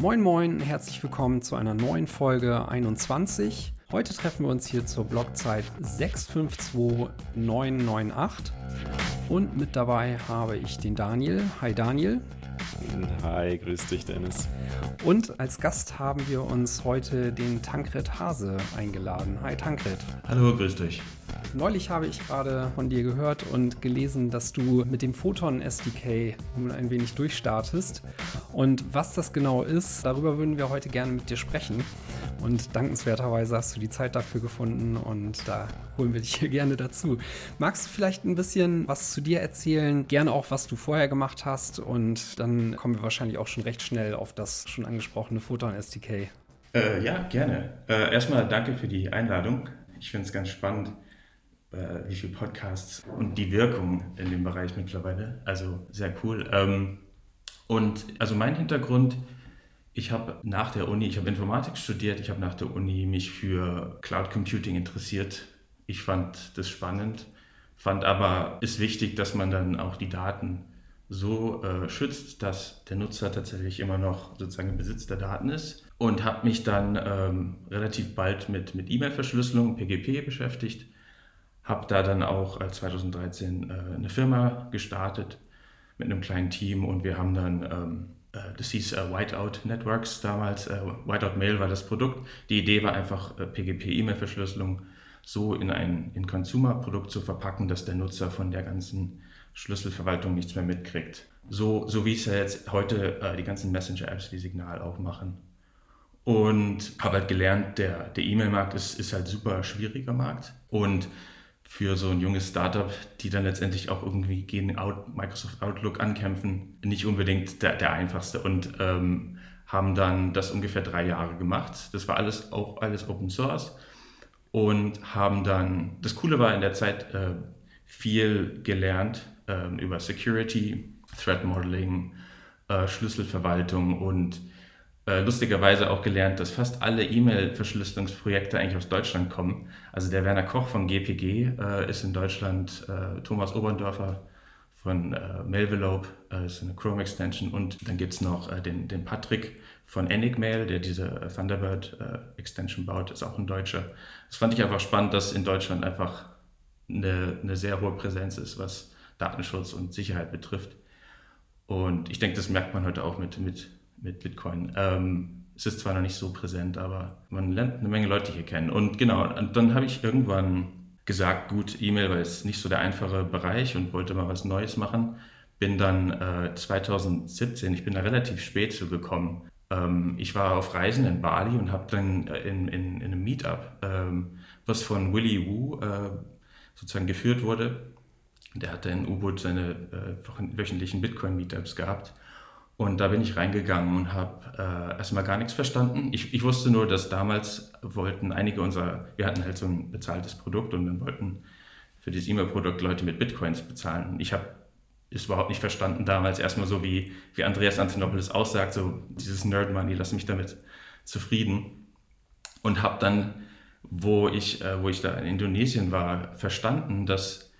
Moin Moin, herzlich willkommen zu einer neuen Folge 21. Heute treffen wir uns hier zur Blockzeit 652998 und mit dabei habe ich den Daniel. Hi Daniel. Hi, grüß dich Dennis. Und als Gast haben wir uns heute den Tankred Hase eingeladen. Hi Tankred. Hallo, grüß dich. Neulich habe ich gerade von dir gehört und gelesen, dass du mit dem Photon SDK ein wenig durchstartest. Und was das genau ist, darüber würden wir heute gerne mit dir sprechen. Und dankenswerterweise hast du die Zeit dafür gefunden und da holen wir dich hier gerne dazu. Magst du vielleicht ein bisschen was zu dir erzählen? Gerne auch, was du vorher gemacht hast. Und dann kommen wir wahrscheinlich auch schon recht schnell auf das schon angesprochene Photon SDK. Äh, ja, gerne. Äh, erstmal danke für die Einladung. Ich finde es ganz spannend, äh, wie viele Podcasts und die Wirkung in dem Bereich mittlerweile. Also sehr cool. Ähm, und also mein Hintergrund, ich habe nach der Uni, ich habe Informatik studiert, ich habe nach der Uni mich für Cloud Computing interessiert. Ich fand das spannend, fand aber, ist wichtig, dass man dann auch die Daten so äh, schützt, dass der Nutzer tatsächlich immer noch sozusagen im Besitz der Daten ist. Und habe mich dann ähm, relativ bald mit, mit E-Mail-Verschlüsselung, PGP beschäftigt habe da dann auch 2013 äh, eine Firma gestartet mit einem kleinen Team und wir haben dann, ähm, äh, das hieß äh, Whiteout Networks damals, äh, Whiteout Mail war das Produkt. Die Idee war einfach, äh, PGP-E-Mail-Verschlüsselung so in ein in Consumer-Produkt zu verpacken, dass der Nutzer von der ganzen Schlüsselverwaltung nichts mehr mitkriegt. So, so wie es ja jetzt heute äh, die ganzen Messenger-Apps wie Signal auch machen. Und habe halt gelernt, der, der E-Mail-Markt ist, ist halt super schwieriger Markt. Und für so ein junges Startup, die dann letztendlich auch irgendwie gegen Out, Microsoft Outlook ankämpfen, nicht unbedingt der, der einfachste und ähm, haben dann das ungefähr drei Jahre gemacht. Das war alles auch alles Open Source und haben dann, das Coole war in der Zeit äh, viel gelernt äh, über Security, Threat Modeling, äh, Schlüsselverwaltung und äh, lustigerweise auch gelernt, dass fast alle E-Mail-Verschlüsselungsprojekte eigentlich aus Deutschland kommen. Also der Werner Koch von GPG äh, ist in Deutschland, äh, Thomas Oberndorfer von äh, Mailvelope äh, ist eine Chrome-Extension und dann gibt es noch äh, den, den Patrick von Enigmail, der diese Thunderbird-Extension baut, ist auch ein Deutscher. Das fand ich einfach spannend, dass in Deutschland einfach eine, eine sehr hohe Präsenz ist, was Datenschutz und Sicherheit betrifft. Und ich denke, das merkt man heute auch mit, mit mit Bitcoin. Ähm, es ist zwar noch nicht so präsent, aber man lernt eine Menge Leute hier kennen. Und genau, und dann habe ich irgendwann gesagt, gut, E-Mail war jetzt nicht so der einfache Bereich und wollte mal was Neues machen. Bin dann äh, 2017, ich bin da relativ spät zugekommen. Ähm, ich war auf Reisen in Bali und habe dann in, in, in, einem Meetup, ähm, was von Willy Wu äh, sozusagen geführt wurde. Der hatte in U-Boot seine äh, wöchentlichen Bitcoin-Meetups gehabt. Und da bin ich reingegangen und habe äh, erstmal gar nichts verstanden. Ich, ich, wusste nur, dass damals wollten einige unserer, wir hatten halt so ein bezahltes Produkt und dann wollten für dieses E-Mail-Produkt Leute mit Bitcoins bezahlen. Ich habe es überhaupt nicht verstanden damals, erstmal so wie, wie Andreas Antonopoulos aussagt, so dieses Nerd-Money, lass mich damit zufrieden. Und habe dann, wo ich, äh, wo ich da in Indonesien war, verstanden, dass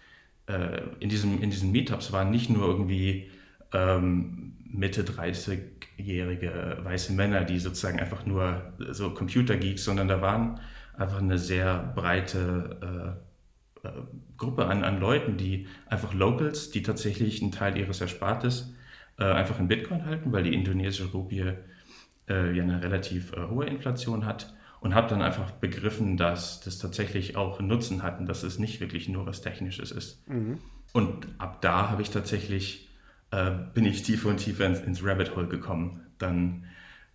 äh, in, diesem, in diesen Meetups waren nicht nur irgendwie ähm, Mitte 30-jährige weiße Männer, die sozusagen einfach nur so Computergeeks, sondern da waren einfach eine sehr breite äh, äh, Gruppe an, an Leuten, die einfach Locals, die tatsächlich einen Teil ihres Erspartes äh, einfach in Bitcoin halten, weil die indonesische Rupie äh, ja eine relativ äh, hohe Inflation hat und habe dann einfach begriffen, dass das tatsächlich auch einen Nutzen hat und dass es nicht wirklich nur was Technisches ist. Mhm. Und ab da habe ich tatsächlich äh, bin ich tiefer und tiefer ins, ins Rabbit Hole gekommen. Dann,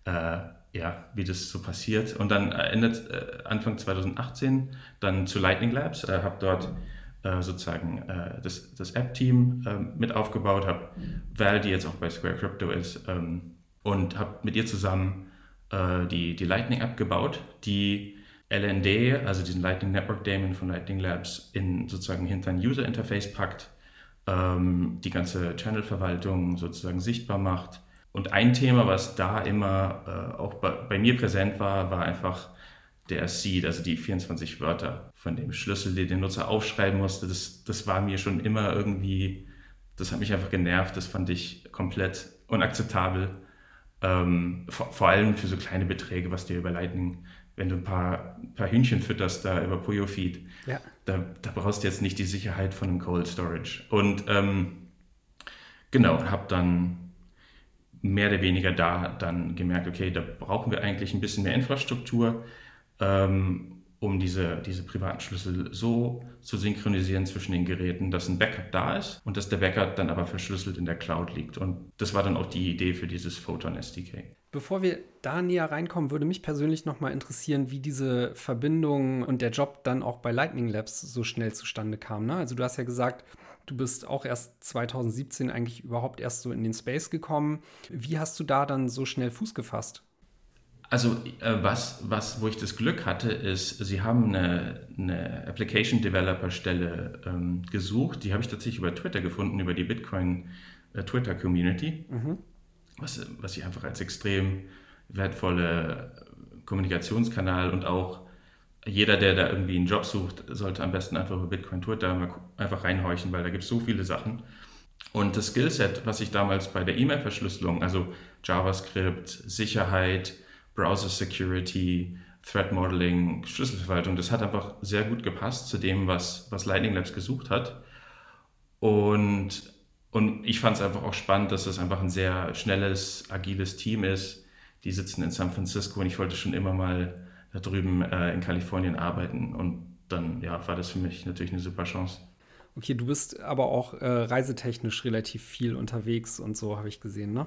äh, ja, wie das so passiert. Und dann endet äh, Anfang 2018 dann zu Lightning Labs, äh, habe dort äh, sozusagen äh, das, das App-Team mit aufgebaut, habe Val, die jetzt auch bei Square Crypto ist, ähm, und habe mit ihr zusammen die, die Lightning-App gebaut, die LND, also diesen Lightning Network Daemon von Lightning Labs, in sozusagen hinter ein User Interface packt ähm, die ganze Channel-Verwaltung sozusagen sichtbar macht. Und ein Thema, was da immer äh, auch bei, bei, mir präsent war, war einfach der Seed, also die 24 Wörter von dem Schlüssel, den der Nutzer aufschreiben musste. Das, das war mir schon immer irgendwie, das hat mich einfach genervt, das fand ich komplett unakzeptabel. Äh, Ähm, vor, vor, allem für so kleine Beträge, was dir über Lightning, wenn du ein paar, ein paar Hühnchen fütterst da über Puyo Feed, ja. Da, da, brauchst du jetzt nicht die Sicherheit von einem Cold Storage. Und ähm, genau, habe dann mehr oder weniger da dann gemerkt, okay, da brauchen wir eigentlich ein bisschen mehr Infrastruktur. Ähm, um diese, diese privaten Schlüssel so zu synchronisieren zwischen den Geräten, dass ein Backup da ist und dass der Backup dann aber verschlüsselt in der Cloud liegt. Und das war dann auch die Idee für dieses Photon SDK. Bevor wir da näher reinkommen, würde mich persönlich nochmal interessieren, wie diese Verbindung und der Job dann auch bei Lightning Labs so schnell zustande kam. Ne? Also du hast ja gesagt, du bist auch erst 2017 eigentlich überhaupt erst so in den Space gekommen. Wie hast du da dann so schnell Fuß gefasst? Also äh, was, was, wo ich das Glück hatte, ist, sie haben eine, eine Application Developer Stelle ähm, gesucht. Die habe ich tatsächlich über Twitter gefunden, über die Bitcoin äh, Twitter Community, mhm. Was, was ich einfach als extrem wertvolle Kommunikationskanal und auch jeder, der da irgendwie einen Job sucht, sollte am besten einfach über Bitcoin Twitter mal einfach reinhorchen, weil da gibt es so viele Sachen. Und das Skillset, was ich damals bei der E-Mail-Verschlüsselung, also JavaScript, Sicherheit, Browser Security, Threat Modeling, Schlüsselverwaltung, das hat einfach sehr gut gepasst zu dem, was, was Lightning Labs gesucht hat. Und, und ich fand es einfach auch spannend, dass es einfach ein sehr schnelles, agiles Team ist. Die sitzen in San Francisco und ich wollte schon immer mal da drüben äh, in Kalifornien arbeiten. Und dann ja, war das für mich natürlich eine super Chance. Okay, du bist aber auch äh, reisetechnisch relativ viel unterwegs und so habe ich gesehen, ne?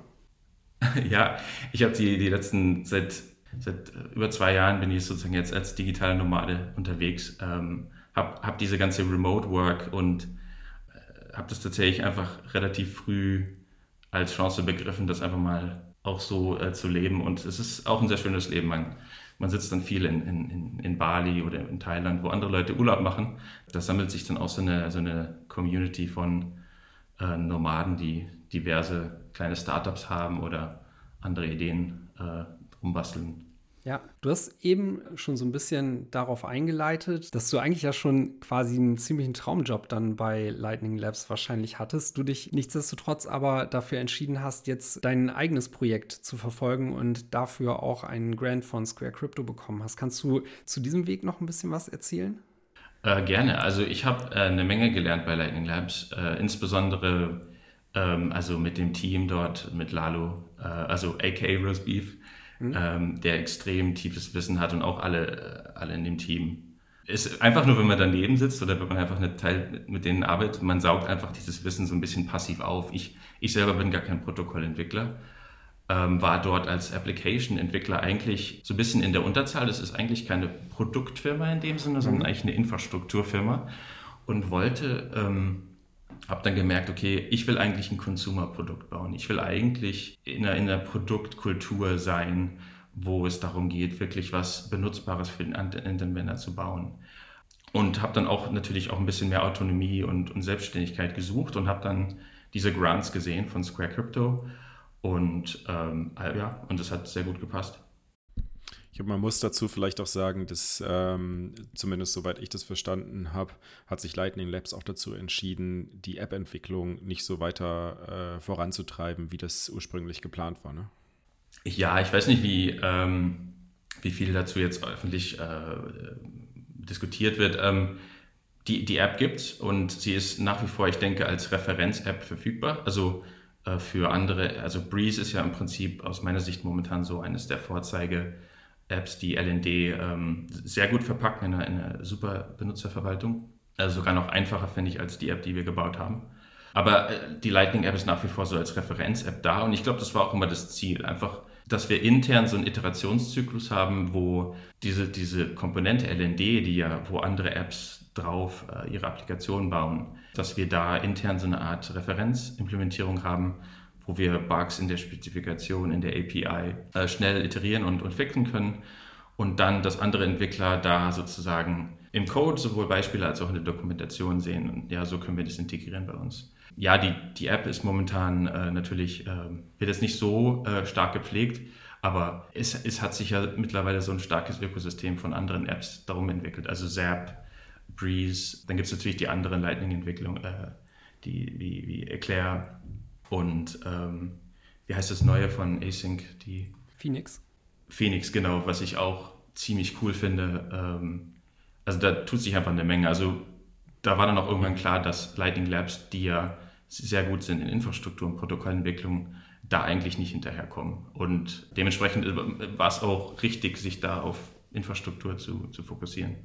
ja, ich habe die, die letzten, seit, seit über zwei Jahren bin ich sozusagen jetzt als digitale Nomade unterwegs, ähm, habe hab diese ganze Remote Work und äh, habe das tatsächlich einfach relativ früh als Chance begriffen, das einfach mal auch so äh, zu leben. Und es ist auch ein sehr schönes Leben. Man, man sitzt dann viel in, in, in Bali oder in Thailand, wo andere Leute Urlaub machen. Da sammelt sich dann auch so eine, so eine Community von äh, Nomaden, die diverse kleine Startups haben oder andere Ideen äh, rumbasteln. Ja, du hast eben schon so ein bisschen darauf eingeleitet, dass du eigentlich ja schon quasi einen ziemlichen Traumjob dann bei Lightning Labs wahrscheinlich hattest, du dich nichtsdestotrotz aber dafür entschieden hast, jetzt dein eigenes Projekt zu verfolgen und dafür auch einen Grant von Square Crypto bekommen hast. Kannst du zu diesem Weg noch ein bisschen was erzählen? Äh, gerne. Also ich habe äh, eine Menge gelernt bei Lightning Labs, äh, insbesondere ähm, also mit dem Team dort, mit Lalo, äh, also AK Roast Beef, mhm. ähm, der extrem tiefes Wissen hat und auch alle, äh, alle in dem Team. Ist einfach nur, wenn man daneben sitzt oder wenn man einfach eine Teil mit denen arbeitet, man saugt einfach dieses Wissen so ein bisschen passiv auf. Ich, ich selber bin gar kein Protokollentwickler, ähm, war dort als Application-Entwickler eigentlich so ein bisschen in der Unterzahl. Das ist eigentlich keine Produktfirma in dem Sinne, sondern mhm. eigentlich eine Infrastrukturfirma und wollte ähm, habe dann gemerkt, okay, ich will eigentlich ein Consumer-Produkt bauen. Ich will eigentlich in einer, in einer, Produktkultur sein, wo es darum geht, wirklich was Benutzbares für den Anwender zu bauen. Und habe dann auch natürlich auch ein bisschen mehr Autonomie und, und Selbstständigkeit gesucht und habe dann diese Grants gesehen von Square Crypto. Und ähm, ja, und das hat sehr gut gepasst. Glaube, man muss dazu vielleicht auch sagen, dass ähm, zumindest soweit ich das verstanden habe, hat sich Lightning Labs auch dazu entschieden, die App-Entwicklung nicht so weiter äh, voranzutreiben, wie das ursprünglich geplant war. Ne? Ja, ich weiß nicht, wie, ähm, wie viel dazu jetzt öffentlich äh, diskutiert wird. Ähm, die, die App gibt und sie ist nach wie vor, ich denke, als Referenz-App verfügbar. Also äh, für andere, also Breeze ist ja im Prinzip aus meiner Sicht momentan so eines der Vorzeige- Apps, die LND ähm, sehr gut verpacken in einer, in einer super Benutzerverwaltung. Also sogar noch einfacher, finde ich, als die App, die wir gebaut haben. Aber äh, die Lightning-App ist nach wie vor so als Referenz-App da und ich glaube, das war auch immer das Ziel. Einfach, dass wir intern so einen Iterationszyklus haben, wo diese, diese Komponente LND, die ja, wo andere Apps drauf äh, ihre Applikationen bauen, dass wir da intern so eine Art Referenzimplementierung haben, wo wir Bugs in der Spezifikation, in der API äh, schnell iterieren und, und fixen können. Und dann, dass andere Entwickler da sozusagen im Code sowohl Beispiele als auch in der Dokumentation sehen. Und ja, so können wir das integrieren bei uns. Ja, die, die App ist momentan äh, natürlich, äh, wird jetzt nicht so äh, stark gepflegt, aber es, es hat sich ja mittlerweile so ein starkes Ökosystem von anderen Apps darum entwickelt, also Zap, Breeze, dann gibt es natürlich die anderen Lightning-Entwicklungen, äh, die wie, wie Eclair, und ähm, wie heißt das neue von Async? Die Phoenix. Phoenix, genau, was ich auch ziemlich cool finde. Ähm, also da tut sich einfach eine Menge. Also da war dann auch irgendwann klar, dass Lightning Labs, die ja sehr gut sind in Infrastruktur und Protokollentwicklung, da eigentlich nicht hinterherkommen. Und dementsprechend war es auch richtig, sich da auf Infrastruktur zu, zu fokussieren.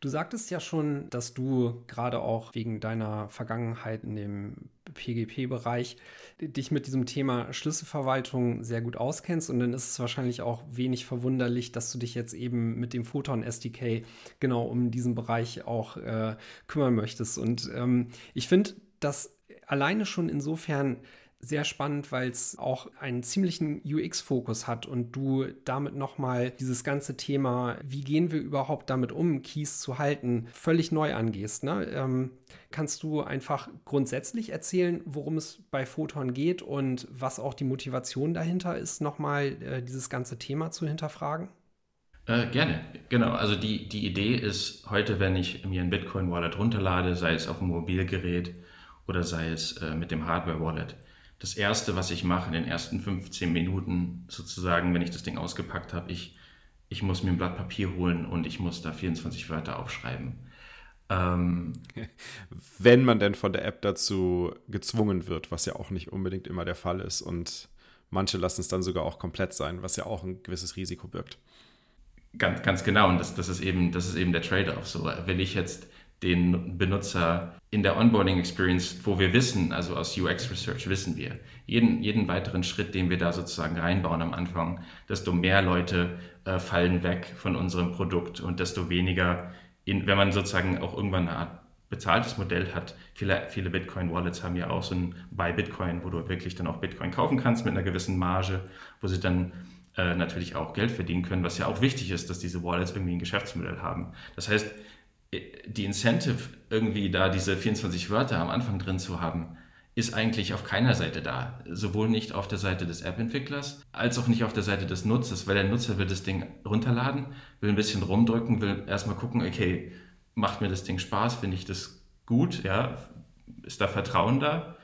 Du sagtest ja schon, dass du gerade auch wegen deiner Vergangenheit in dem PGP-Bereich dich mit diesem Thema Schlüsselverwaltung sehr gut auskennst und dann ist es wahrscheinlich auch wenig verwunderlich, dass du dich jetzt eben mit dem Photon SDK genau um diesen Bereich auch äh, kümmern möchtest. Und ähm, ich finde, dass alleine schon insofern sehr spannend, weil es auch einen ziemlichen UX-Fokus hat und du damit nochmal dieses ganze Thema, wie gehen wir überhaupt damit um, Keys zu halten, völlig neu angehst. Ne? Ähm, kannst du einfach grundsätzlich erzählen, worum es bei Photon geht und was auch die Motivation dahinter ist, nochmal äh, dieses ganze Thema zu hinterfragen? Äh, gerne, genau. Also die, die Idee ist heute, wenn ich mir ein Bitcoin-Wallet runterlade, sei es auf dem Mobilgerät oder sei es äh, mit dem Hardware-Wallet, das Erste, was ich mache in den ersten 15 Minuten, sozusagen, wenn ich das Ding ausgepackt habe, ich, ich muss mir ein Blatt Papier holen und ich muss da 24 Wörter aufschreiben. Ähm, wenn man denn von der App dazu gezwungen wird, was ja auch nicht unbedingt immer der Fall ist und manche lassen es dann sogar auch komplett sein, was ja auch ein gewisses Risiko birgt. Ganz, ganz genau, und das, das, ist eben, das ist eben der Trade-off. So, will ich jetzt den Benutzer in der Onboarding Experience, wo wir wissen, also aus UX Research wissen wir, jeden, jeden weiteren Schritt, den wir da sozusagen reinbauen am Anfang, desto mehr Leute äh, fallen weg von unserem Produkt und desto weniger, in, wenn man sozusagen auch irgendwann eine Art bezahltes Modell hat, viele, viele Bitcoin-Wallets haben ja auch so ein Buy Bitcoin, wo du wirklich dann auch Bitcoin kaufen kannst mit einer gewissen Marge, wo sie dann äh, natürlich auch Geld verdienen können, was ja auch wichtig ist, dass diese Wallets irgendwie ein Geschäftsmodell haben. Das heißt, die Incentive, irgendwie da diese 24 Wörter am Anfang drin zu haben, ist eigentlich auf keiner Seite da. Sowohl nicht auf der Seite des App-Entwicklers, als auch nicht auf der Seite des Nutzers, weil der Nutzer will das Ding runterladen, will ein bisschen rumdrücken, will erstmal gucken, okay, macht mir das Ding Spaß, finde ich das gut, ja, ist da Vertrauen da?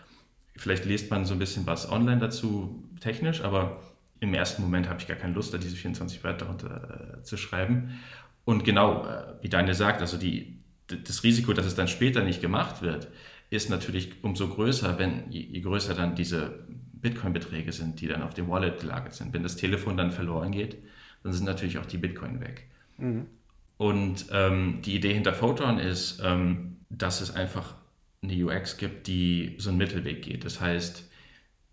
Vielleicht liest man so ein bisschen was online dazu, technisch, aber im ersten Moment habe ich gar keine Lust, da diese 24 Wörter runter äh, zu schreiben. Und genau, äh, wie Daniel sagt, also die, das Risiko, dass es dann später nicht gemacht wird, ist natürlich umso größer, wenn je, je größer dann diese Bitcoin-Beträge sind, die dann auf dem Wallet gelagert sind. Wenn das Telefon dann verloren geht, dann sind natürlich auch die Bitcoin weg. Mhm. Und ähm, die Idee hinter Photon ist, ähm, dass es einfach eine UX gibt, die so einen Mittelweg geht. Das heißt,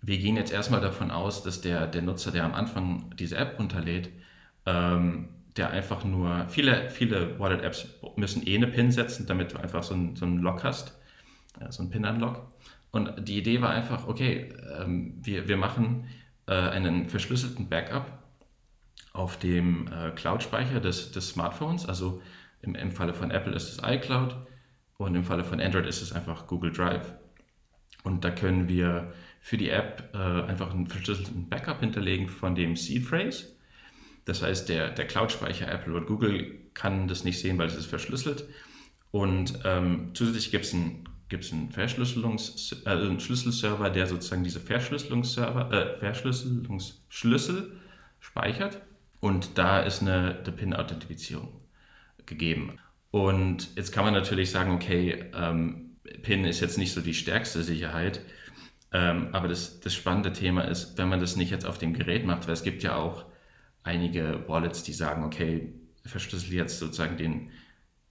wir gehen jetzt erstmal davon aus, dass der, der Nutzer, der am Anfang diese App runterlädt, ähm, der einfach nur, viele, viele Wallet-Apps müssen eh eine PIN setzen, damit du einfach so einen, so einen Lock hast, so einen PIN-Unlock. Und die Idee war einfach, okay, ähm, wir, wir machen äh, einen verschlüsselten Backup auf dem äh, Cloud-Speicher des, des Smartphones. Also im, im Falle von Apple ist es iCloud und im Falle von Android ist es einfach Google Drive. Und da können wir für die App äh, einfach einen verschlüsselten Backup hinterlegen von dem Seed Phrase das heißt, der, der Cloud-Speicher Apple und Google kann das nicht sehen, weil es ist verschlüsselt. Und ähm, zusätzlich gibt es einen, gibt's einen, Verschlüsselungs, äh, einen Schlüsselserver, der sozusagen diese Verschlüsselungsserver, äh, Verschlüsselungsschlüssel speichert. Und da ist eine PIN-Authentifizierung gegeben. Und jetzt kann man natürlich sagen, okay, ähm, PIN ist jetzt nicht so die stärkste Sicherheit. Ähm, aber das, das spannende Thema ist, wenn man das nicht jetzt auf dem Gerät macht, weil es gibt ja auch einige Wallets, die sagen, okay, verschlüssel jetzt sozusagen den,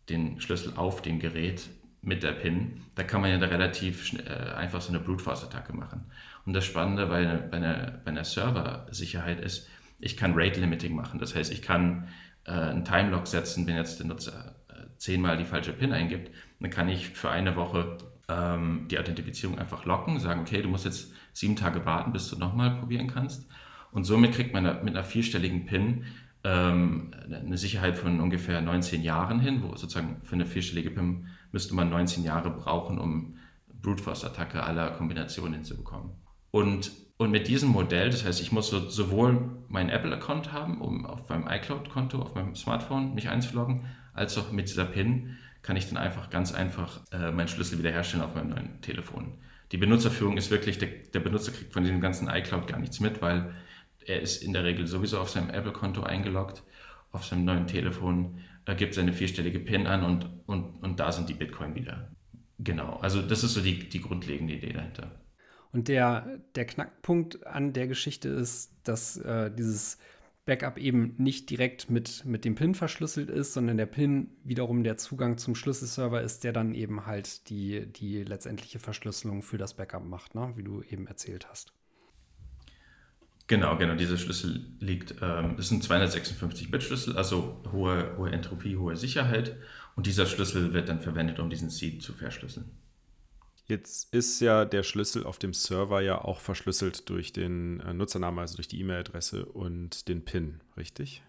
den Schlüssel auf dem Gerät mit der PIN. Da kann man ja da relativ äh, einfach so eine Brute Force Attacke machen. Und das Spannende bei, bei einer, bei einer Server-Sicherheit ist, ich kann Rate Limiting machen. Das heißt, ich kann äh, einen Timelock setzen, wenn jetzt der Nutzer äh, zehnmal die falsche PIN eingibt. Dann kann ich für eine Woche ähm, die Authentifizierung einfach locken, sagen, okay, du musst jetzt sieben Tage warten, bis du nochmal probieren kannst. Und somit kriegt man mit einer vierstelligen PIN ähm, eine Sicherheit von ungefähr 19 Jahren hin, wo sozusagen für eine vierstellige PIN müsste man 19 Jahre brauchen, um Brute Force Attacke aller Kombinationen hinzubekommen. Und, und mit diesem Modell, das heißt, ich muss so, sowohl meinen Apple-Account haben, um auf meinem iCloud-Konto, auf meinem Smartphone mich einzuloggen, als auch mit dieser PIN kann ich dann einfach ganz einfach äh, meinen Schlüssel wiederherstellen auf meinem neuen Telefon. Die Benutzerführung ist wirklich, der, der Benutzer kriegt von diesem ganzen iCloud gar nichts mit, weil er ist in der Regel sowieso auf seinem Apple-Konto eingeloggt, auf seinem neuen Telefon, er gibt seine vierstellige PIN an und, und, und da sind die Bitcoin wieder. Genau, also das ist so die, die grundlegende Idee dahinter. Und der, der Knackpunkt an der Geschichte ist, dass äh, dieses Backup eben nicht direkt mit, mit dem PIN verschlüsselt ist, sondern der PIN wiederum der Zugang zum Schlüsselserver ist, der dann eben halt die, die letztendliche Verschlüsselung für das Backup macht, ne? wie du eben erzählt hast. Genau, genau. Dieser Schlüssel liegt, ähm, das sind 256-Bit-Schlüssel, also hohe, hohe Entropie, hohe Sicherheit. Und dieser Schlüssel wird dann verwendet, um diesen Seed zu verschlüsseln. Jetzt ist ja der Schlüssel auf dem Server ja auch verschlüsselt durch den äh, Nutzernamen, also durch die E-Mail-Adresse und den PIN, richtig?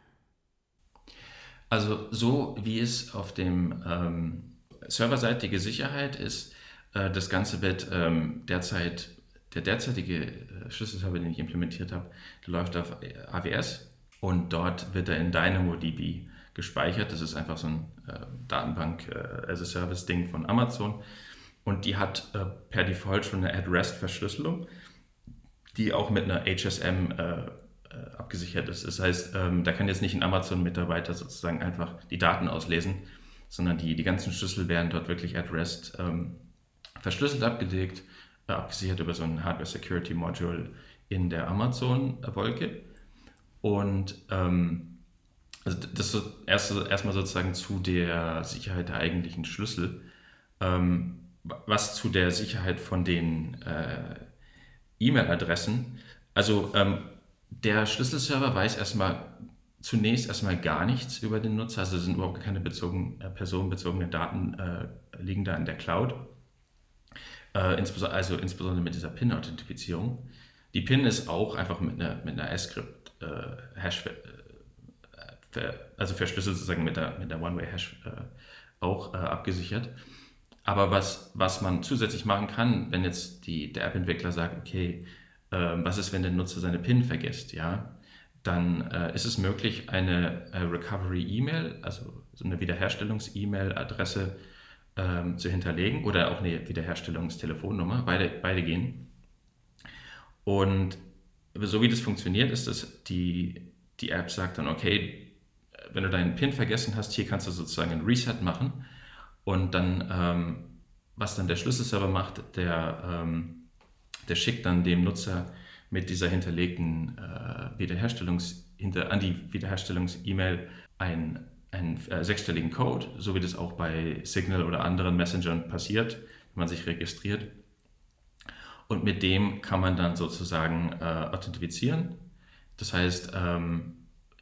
Also so wie es auf dem ähm, serverseitige Sicherheit ist, äh, das Ganze wird ähm, derzeit, der derzeitige äh, Schlüsselserver, den ich implementiert habe, der läuft auf AWS und dort wird er in DynamoDB gespeichert. Das ist einfach so ein äh, Datenbank-as-a-Service-Ding äh, von Amazon. Und die hat äh, per Default schon eine At-Rest-Verschlüsselung, die auch mit einer HSM äh, äh, abgesichert ist. Das heißt, ähm, da kann jetzt nicht ein Amazon-Mitarbeiter sozusagen einfach die Daten auslesen, sondern die, die ganzen Schlüssel werden dort wirklich At-Rest ähm, verschlüsselt abgelegt, äh, abgesichert über so ein Hardware-Security-Module in der Amazon-Wolke. Und ähm, also das ist erst, erstmal sozusagen zu der Sicherheit der eigentlichen Schlüssel. Ähm, was zu der Sicherheit von den äh, E-Mail-Adressen. Also ähm, der Schlüsselserver weiß erstmal zunächst erstmal gar nichts über den Nutzer, also sind überhaupt keine bezogen, äh, personenbezogene Daten äh, liegen da in der Cloud. Äh, insbesondere, also insbesondere mit dieser PIN-Authentifizierung. Die PIN ist auch einfach mit einer, mit einer S-Script-Hash, äh, also verschlüsselt sozusagen mit der, mit der One-Way-Hash äh, auch abgesichert. Aber was, was man zusätzlich machen kann, wenn jetzt die, der App-Entwickler sagt, okay, äh, was ist, wenn der Nutzer seine PIN vergisst, ja, dann äh, ist es möglich, eine äh, Recovery-E-Mail, also so eine Wiederherstellungs-E-Mail-Adresse ähm, zu hinterlegen oder auch eine Wiederherstellungstelefonnummer, beide, beide gehen. Und so wie das funktioniert, ist, dass die, die App sagt dann, okay, wenn du deinen PIN vergessen hast, hier kannst du sozusagen ein Reset machen und dann, ähm, was dann der Schlüsselserver macht, der, ähm, der schickt dann dem Nutzer mit dieser hinterlegten äh, Wiederherstellungs hinter, an die Wiederherstellungs-E-Mail einen, einen äh, sechsstelligen Code, so wie das auch bei Signal oder anderen Messengern passiert, wenn man sich registriert. Und mit dem kann man dann sozusagen äh, authentifizieren. Das heißt, ähm,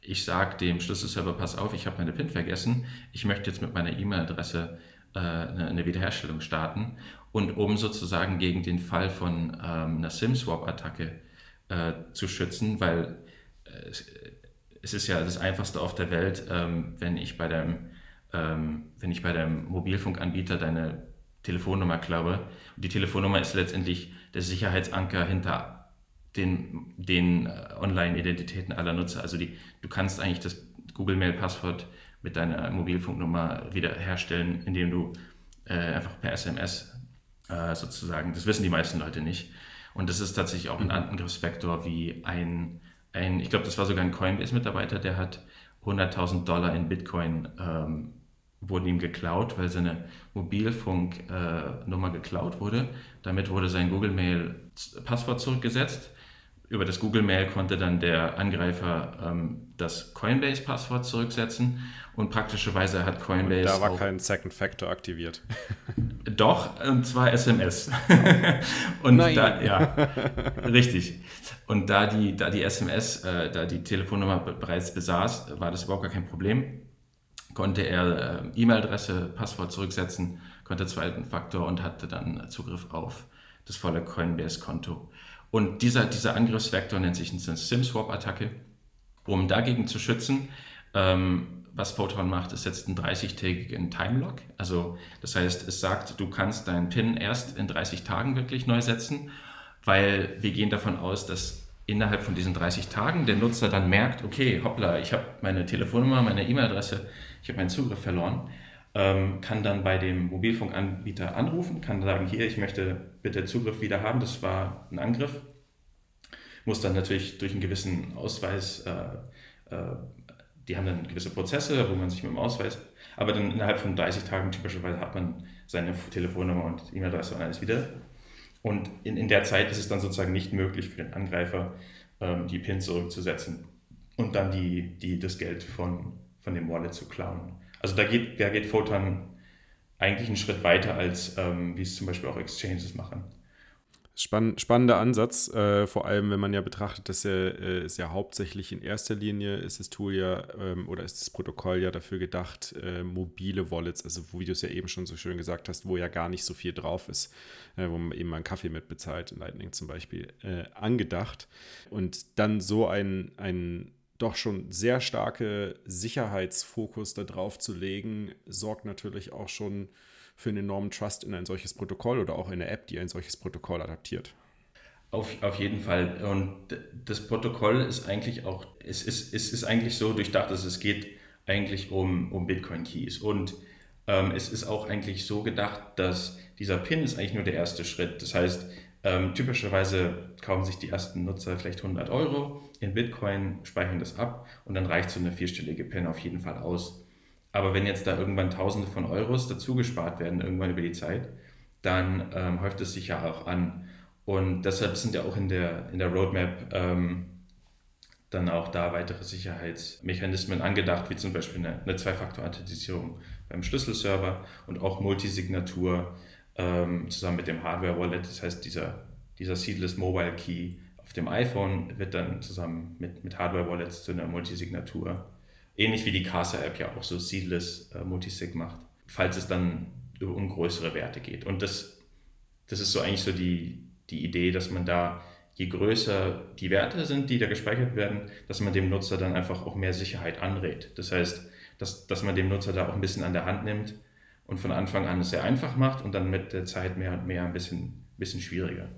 ich sage dem Schlüsselserver, pass auf, ich habe meine PIN vergessen, ich möchte jetzt mit meiner E-Mail-Adresse äh, eine, Wiederherstellung starten. Und um sozusagen gegen den Fall von ähm, einer SIM-Swap-Attacke äh, zu schützen, weil äh, es ist ja das Einfachste auf der Welt, ähm, wenn ich bei deinem, ähm, wenn ich bei deinem Mobilfunkanbieter deine Telefonnummer klaue. Und die Telefonnummer ist letztendlich der Sicherheitsanker hinter den, den äh, Online-Identitäten aller Nutzer. Also die, du kannst eigentlich das Google Mail-Passwort mit deiner Mobilfunknummer wiederherstellen, indem du äh, einfach per SMS äh, sozusagen, das wissen die meisten Leute nicht. Und das ist tatsächlich auch ein mhm. Angriffsvektor wie ein, ein ich glaube, das war sogar ein Coinbase-Mitarbeiter, der hat 100.000 Dollar in Bitcoin ähm, wurden ihm geklaut, weil seine Mobilfunknummer äh, geklaut wurde. Damit wurde sein Google Mail Passwort zurückgesetzt über das Google Mail konnte dann der Angreifer ähm, das Coinbase-Passwort zurücksetzen und praktischerweise hat Coinbase. Und da war kein Second Factor aktiviert. Doch, und zwar SMS. und Nein. da, ja, richtig. Und da die, da die SMS, äh, da die Telefonnummer bereits besaß, war das überhaupt gar kein Problem. Konnte er äh, E-Mail-Adresse, Passwort zurücksetzen, konnte zweiten Faktor und hatte dann Zugriff auf das volle Coinbase-Konto. Und dieser, dieser Angriffsvektor nennt sich eine SIM-Swap-Attacke. Um dagegen zu schützen, ähm, was Photon macht, ist jetzt ein 30-tägigen Timelock. Also das heißt, es sagt, du kannst deinen PIN erst in 30 Tagen wirklich neu setzen, weil wir gehen davon aus, dass innerhalb von diesen 30 Tagen der Nutzer dann merkt, okay, hoppla, ich habe meine Telefonnummer, meine E-Mail-Adresse, ich habe meinen Zugriff verloren. Ähm, kann dann bei dem Mobilfunkanbieter anrufen, kann sagen, hier, ich möchte bitte Zugriff wieder haben, das war ein Angriff. Muss dann natürlich durch einen gewissen Ausweis, äh, äh, die haben dann gewisse Prozesse, wo man sich mit dem Ausweis, aber dann innerhalb von 30 Tagen typischerweise hat man seine Telefonnummer und E-Mail-Adresse und alles wieder. Und in, in der Zeit ist es dann sozusagen nicht möglich für den Angreifer, ähm, die PIN zurückzusetzen und dann die, die, das Geld von, von dem Wallet zu klauen. Also da geht, da geht Photon eigentlich einen Schritt weiter, als ähm, wie es zum Beispiel auch Exchanges machen. Spann spannender Ansatz, äh, vor allem wenn man ja betrachtet, dass er äh, ist ja hauptsächlich in erster Linie ist das Tool ja ähm, oder ist das Protokoll ja dafür gedacht, äh, mobile Wallets, also wie du es ja eben schon so schön gesagt hast, wo ja gar nicht so viel drauf ist, äh, wo man eben mal einen Kaffee mit bezahlt, in Lightning zum Beispiel, äh, angedacht. Und dann so ein, ein doch schon sehr starke Sicherheitsfokus darauf zu legen, sorgt natürlich auch schon für einen enormen Trust in ein solches Protokoll oder auch in eine App, die ein solches Protokoll adaptiert. Auf, auf jeden Fall. Und das Protokoll ist eigentlich auch, es ist, es ist eigentlich so durchdacht, dass es geht eigentlich um, um Bitcoin-Keys. Und ähm, es ist auch eigentlich so gedacht, dass dieser PIN ist eigentlich nur der erste Schritt. Das heißt, ähm, typischerweise kaufen sich die ersten Nutzer vielleicht 100 Euro in Bitcoin, speichern das ab und dann reicht so eine vierstellige PIN auf jeden Fall aus. Aber wenn jetzt da irgendwann Tausende von Euros dazu gespart werden, irgendwann über die Zeit, dann ähm, häuft es sich ja auch an. Und deshalb sind ja auch in der, in der Roadmap ähm, dann auch da weitere Sicherheitsmechanismen angedacht, wie zum Beispiel eine, eine Zwei-Faktor-Authentifizierung beim Schlüsselserver und auch Multisignatur ähm, zusammen mit dem Hardware-Wallet. Das heißt, dieser, dieser Seedless Mobile Key auf dem iPhone wird dann zusammen mit, mit Hardware-Wallets zu einer Multisignatur ähnlich wie die Casa-App ja auch so Seedless äh, Multisig macht, falls es dann um größere Werte geht. Und das, das ist so eigentlich so die, die Idee, dass man da, je größer die Werte sind, die da gespeichert werden, dass man dem Nutzer dann einfach auch mehr Sicherheit anrät. Das heißt, dass, dass man dem Nutzer da auch ein bisschen an der Hand nimmt und von Anfang an es sehr einfach macht und dann mit der Zeit mehr und mehr ein bisschen, bisschen schwieriger.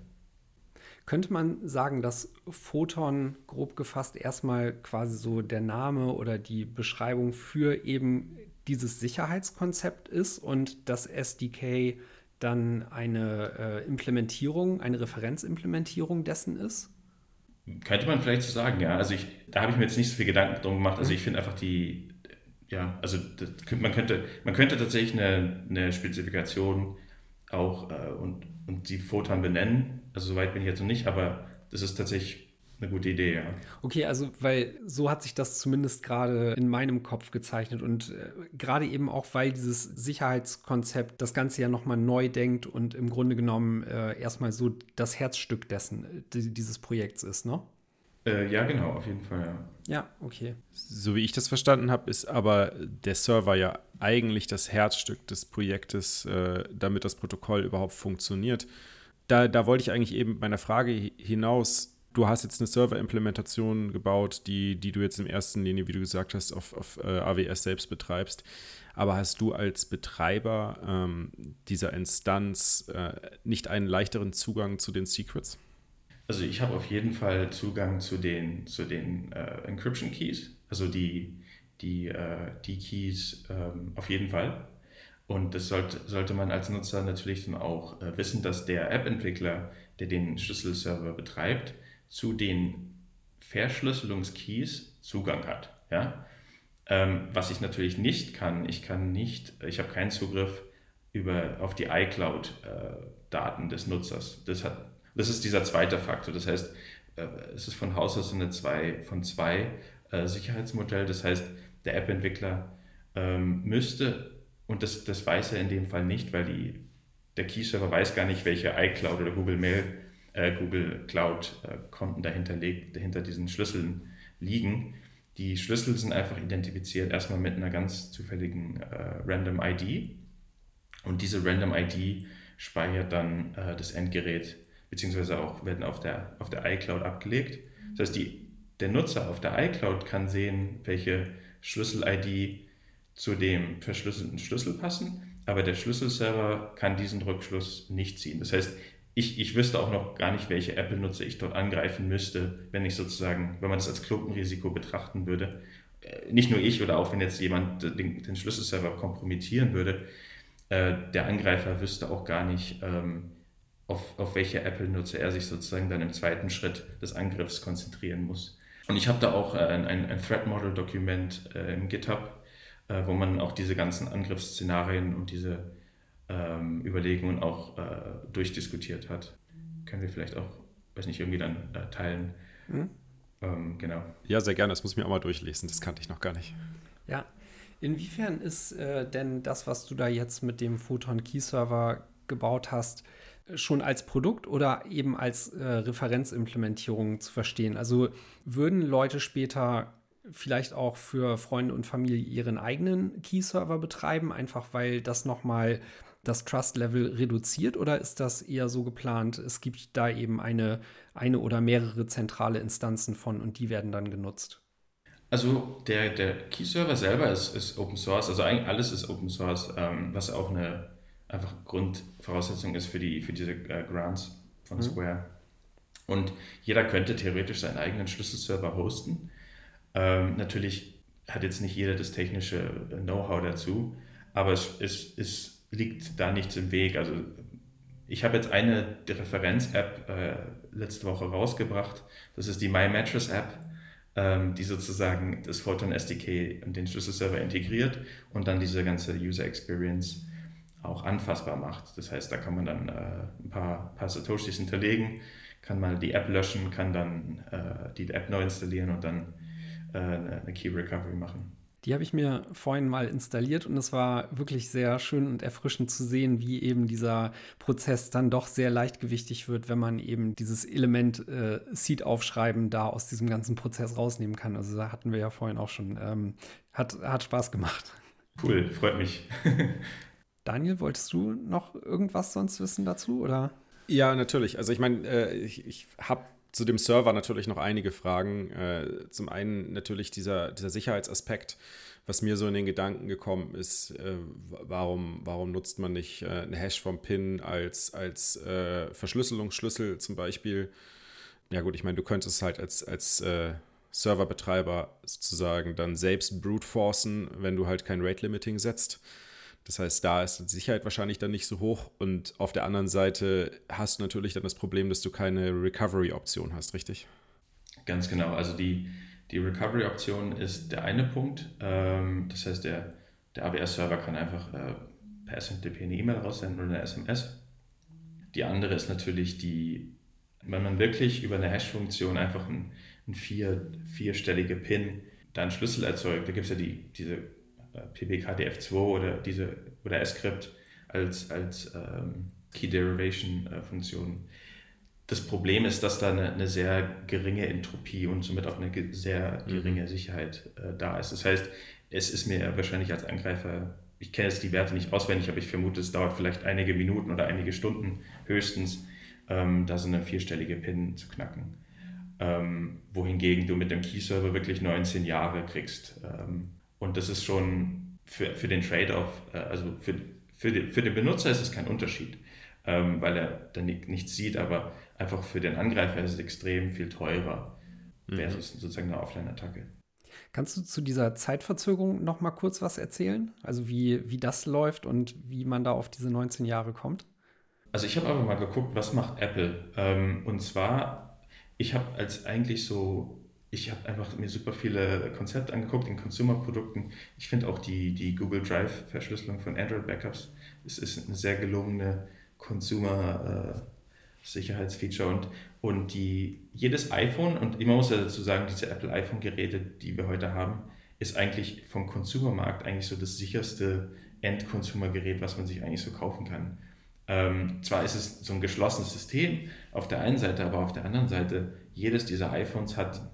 Könnte man sagen, dass Photon grob gefasst erstmal quasi so der Name oder die Beschreibung für eben dieses Sicherheitskonzept ist und das SDK dann eine äh, Implementierung, eine Referenzimplementierung dessen ist? Könnte man vielleicht so sagen, ja. Also ich, da habe ich mir jetzt nicht so viel Gedanken drum gemacht. Also mhm. ich finde einfach die, ja, also das, man, könnte, man könnte tatsächlich eine, eine Spezifikation auch äh, und, und die Photon benennen. Also soweit bin ich jetzt noch nicht, aber das ist tatsächlich eine gute Idee, ja. Okay, also weil so hat sich das zumindest gerade in meinem Kopf gezeichnet und äh, gerade eben auch, weil dieses Sicherheitskonzept das Ganze ja nochmal neu denkt und im Grunde genommen äh, erstmal so das Herzstück dessen, äh, dieses Projekts ist, ne? Äh, ja, genau, auf jeden Fall, ja. Ja, okay. So wie ich das verstanden habe, ist aber der Server ja eigentlich das Herzstück des Projektes, äh, damit das Protokoll überhaupt funktioniert. Da, da wollte ich eigentlich eben meiner Frage hinaus, du hast jetzt eine Server-Implementation gebaut, die, die du jetzt in erster Linie, wie du gesagt hast, auf, auf äh, AWS selbst betreibst. Aber hast du als Betreiber ähm, dieser Instanz äh, nicht einen leichteren Zugang zu den Secrets? Also ich habe auf jeden Fall Zugang zu den, zu den äh, Encryption Keys, also die, die, äh, die Keys ähm, auf jeden Fall. Und das sollte, sollte man als Nutzer natürlich dann auch äh, wissen, dass der App-Entwickler, der den Schlüsselserver betreibt, zu den Verschlüsselungskeys Zugang hat. Ja? Ähm, was ich natürlich nicht kann, ich kann nicht, ich habe keinen Zugriff über, auf die iCloud-Daten äh, des Nutzers. Das hat das ist dieser zweite Faktor. Das heißt, äh, es ist von Haus aus eine zwei, von zwei äh, Sicherheitsmodell. Das heißt, der App-Entwickler ähm, müsste, und das, das weiß er in dem Fall nicht, weil die, der Key-Server weiß gar nicht, welche iCloud oder Google Mail, äh, Google Cloud-Konten äh, dahinter, diesen Schlüsseln liegen. Die Schlüssel sind einfach identifiziert erstmal mit einer ganz zufälligen äh, Random ID. Und diese Random ID speichert dann äh, das Endgerät beziehungsweise auch werden auf der, auf der iCloud abgelegt. Das heißt, die, der Nutzer auf der iCloud kann sehen, welche Schlüssel-ID zu dem verschlüsselten Schlüssel passen, aber der Schlüsselserver kann diesen Rückschluss nicht ziehen. Das heißt, ich, ich wüsste auch noch gar nicht, welche Apple-Nutzer ich dort angreifen müsste, wenn ich sozusagen, wenn man das als Klumpenrisiko betrachten würde, äh, nicht nur ich oder auch wenn jetzt jemand den, den Schlüsselserver kompromittieren würde, äh, der Angreifer wüsste auch gar nicht, ähm, auf, auf welche Apple-Nutzer er sich sozusagen dann im zweiten Schritt des Angriffs konzentrieren muss. Und ich habe da auch äh, ein, ein Threat Model Dokument äh, im GitHub, äh, wo man auch diese ganzen Angriffsszenarien und diese ähm, Überlegungen auch äh, durchdiskutiert hat. Können wir vielleicht auch, weiß nicht, irgendwie dann äh, teilen. Mhm. Ähm, genau. Ja, sehr gerne. Das muss ich mir auch mal durchlesen. Das kannte ich noch gar nicht. Ja. Inwiefern ist äh, denn das, was du da jetzt mit dem Photon Key Server gebaut hast, schon als Produkt oder eben als äh, Referenzimplementierung zu verstehen? Also würden Leute später vielleicht auch für Freunde und Familie ihren eigenen Key-Server betreiben, einfach weil das nochmal das Trust-Level reduziert oder ist das eher so geplant, es gibt da eben eine, eine oder mehrere zentrale Instanzen von und die werden dann genutzt? Also der, der Key-Server selber ist, ist Open Source, also eigentlich alles ist Open Source, ähm, was auch eine einfach Grundvoraussetzung ist für, die, für diese äh, Grants von mhm. Square. Und jeder könnte theoretisch seinen eigenen Schlüsselserver hosten. Ähm, natürlich hat jetzt nicht jeder das technische Know-how dazu, aber es, es, es, liegt da nichts im Weg. Also ich habe jetzt eine Referenz-App äh, letzte Woche rausgebracht. Das ist die My Mattress App, ähm, die sozusagen das Photon SDK und den Schlüsselserver integriert und dann diese ganze User Experience auch anfassbar macht. Das heißt, da kann man dann äh, ein paar, paar Satoshis hinterlegen, kann mal die App löschen, kann dann äh, die App neu installieren und dann eine Key Recovery machen. Die habe ich mir vorhin mal installiert und es war wirklich sehr schön und erfrischend zu sehen, wie eben dieser Prozess dann doch sehr leichtgewichtig wird, wenn man eben dieses Element äh, Seed aufschreiben da aus diesem ganzen Prozess rausnehmen kann. Also da hatten wir ja vorhin auch schon. Ähm, hat, hat Spaß gemacht. Cool, freut mich. Daniel, wolltest du noch irgendwas sonst wissen dazu oder? Ja, natürlich. Also ich meine, äh, ich, ich habe zu dem Server natürlich noch einige Fragen. Äh, zum einen natürlich dieser, dieser Sicherheitsaspekt, was mir so in den Gedanken gekommen ist, äh, warum, warum nutzt man nicht äh, eine Hash vom PIN als, als äh, Verschlüsselungsschlüssel zum Beispiel? Ja gut, ich meine, du könntest halt als, als äh, Serverbetreiber sozusagen dann selbst brute forcen, wenn du halt kein Rate Limiting setzt. Das heißt, da ist die Sicherheit wahrscheinlich dann nicht so hoch. Und auf der anderen Seite hast du natürlich dann das Problem, dass du keine Recovery-Option hast, richtig? Ganz genau. Also die, die Recovery-Option ist der eine Punkt. Ähm, das heißt, der, der AWS-Server kann einfach äh, per SMTP eine E-Mail raussenden oder eine SMS. Die andere ist natürlich die, wenn man wirklich über eine Hash-Funktion einfach ein, ein vier, vierstellige PIN dann Schlüssel erzeugt, da gibt es ja die, diese PBKDF2 oder diese oder script als, als ähm, Key Derivation äh, Funktion. Das Problem ist, dass da eine, eine, sehr geringe Entropie und somit auch eine sehr geringe mhm. Sicherheit äh, da ist. Das heißt, es ist mir wahrscheinlich als Angreifer, ich kenne jetzt die Werte nicht auswendig, aber ich vermute, es dauert vielleicht einige Minuten oder einige Stunden höchstens, ähm, da so eine vierstellige PIN zu knacken. Ähm, wohingegen du mit dem Key-Server wirklich 19 Jahre kriegst. Ähm, und das ist schon für, für den Trade-off, äh, also für, für, den, für den Benutzer ist es kein Unterschied, ähm, weil er dann nichts sieht, aber einfach für den Angreifer ist es extrem viel teurer mhm. versus sozusagen eine Offline-Attacke. Kannst du zu dieser Zeitverzögerung noch mal kurz was erzählen? Also wie, wie das läuft und wie man da auf diese 19 Jahre kommt? Also ich habe einfach mal geguckt, was macht Apple? Ähm, und zwar, ich habe als eigentlich so ich habe einfach mir super viele Konzepte angeguckt in Consumer-Produkten. Ich finde auch die, die Google Drive-Verschlüsselung von Android-Backups ist, ist eine sehr gelungene Consumer-Sicherheitsfeature. und, und die, jedes iPhone, und man muss ja dazu sagen, diese Apple iPhone-Geräte, die wir heute haben, ist eigentlich vom Consumer-Markt eigentlich so das sicherste End-Consumer-Gerät, was man sich eigentlich so kaufen kann. Ähm, zwar ist es so ein geschlossenes System auf der einen Seite, aber auf der anderen Seite, jedes dieser iPhones hat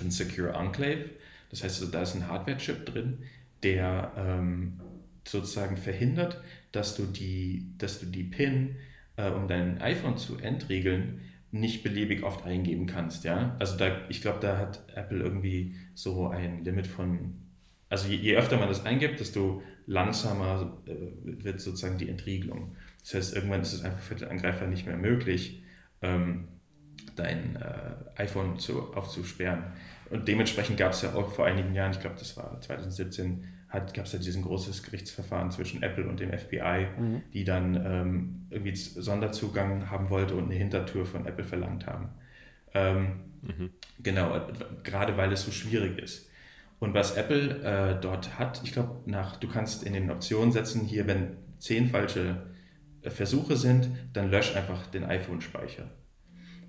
ein Secure Enclave. Das heißt, also, da ist ein Hardware-Chip drin, der ähm, sozusagen verhindert, dass du die, dass du die PIN, äh, um dein iPhone zu entriegeln, nicht beliebig oft eingeben kannst. Ja? Also da, ich glaube, da hat Apple irgendwie so ein Limit von, also je, je öfter man das eingibt, desto langsamer äh, wird sozusagen die Entriegelung. Das heißt, irgendwann ist es einfach für den Angreifer nicht mehr möglich, ähm, dein äh, iPhone zu, aufzusperren. Und dementsprechend gab es ja auch vor einigen Jahren, ich glaube, das war 2017, gab es ja diesen großes Gerichtsverfahren zwischen Apple und dem FBI, mhm. die dann ähm, irgendwie Sonderzugang haben wollte und eine Hintertür von Apple verlangt haben. Ähm, mhm. Genau, gerade weil es so schwierig ist. Und was Apple äh, dort hat, ich glaube, nach, du kannst in den Optionen setzen, hier, wenn zehn falsche äh, Versuche sind, dann lösch einfach den iPhone-Speicher.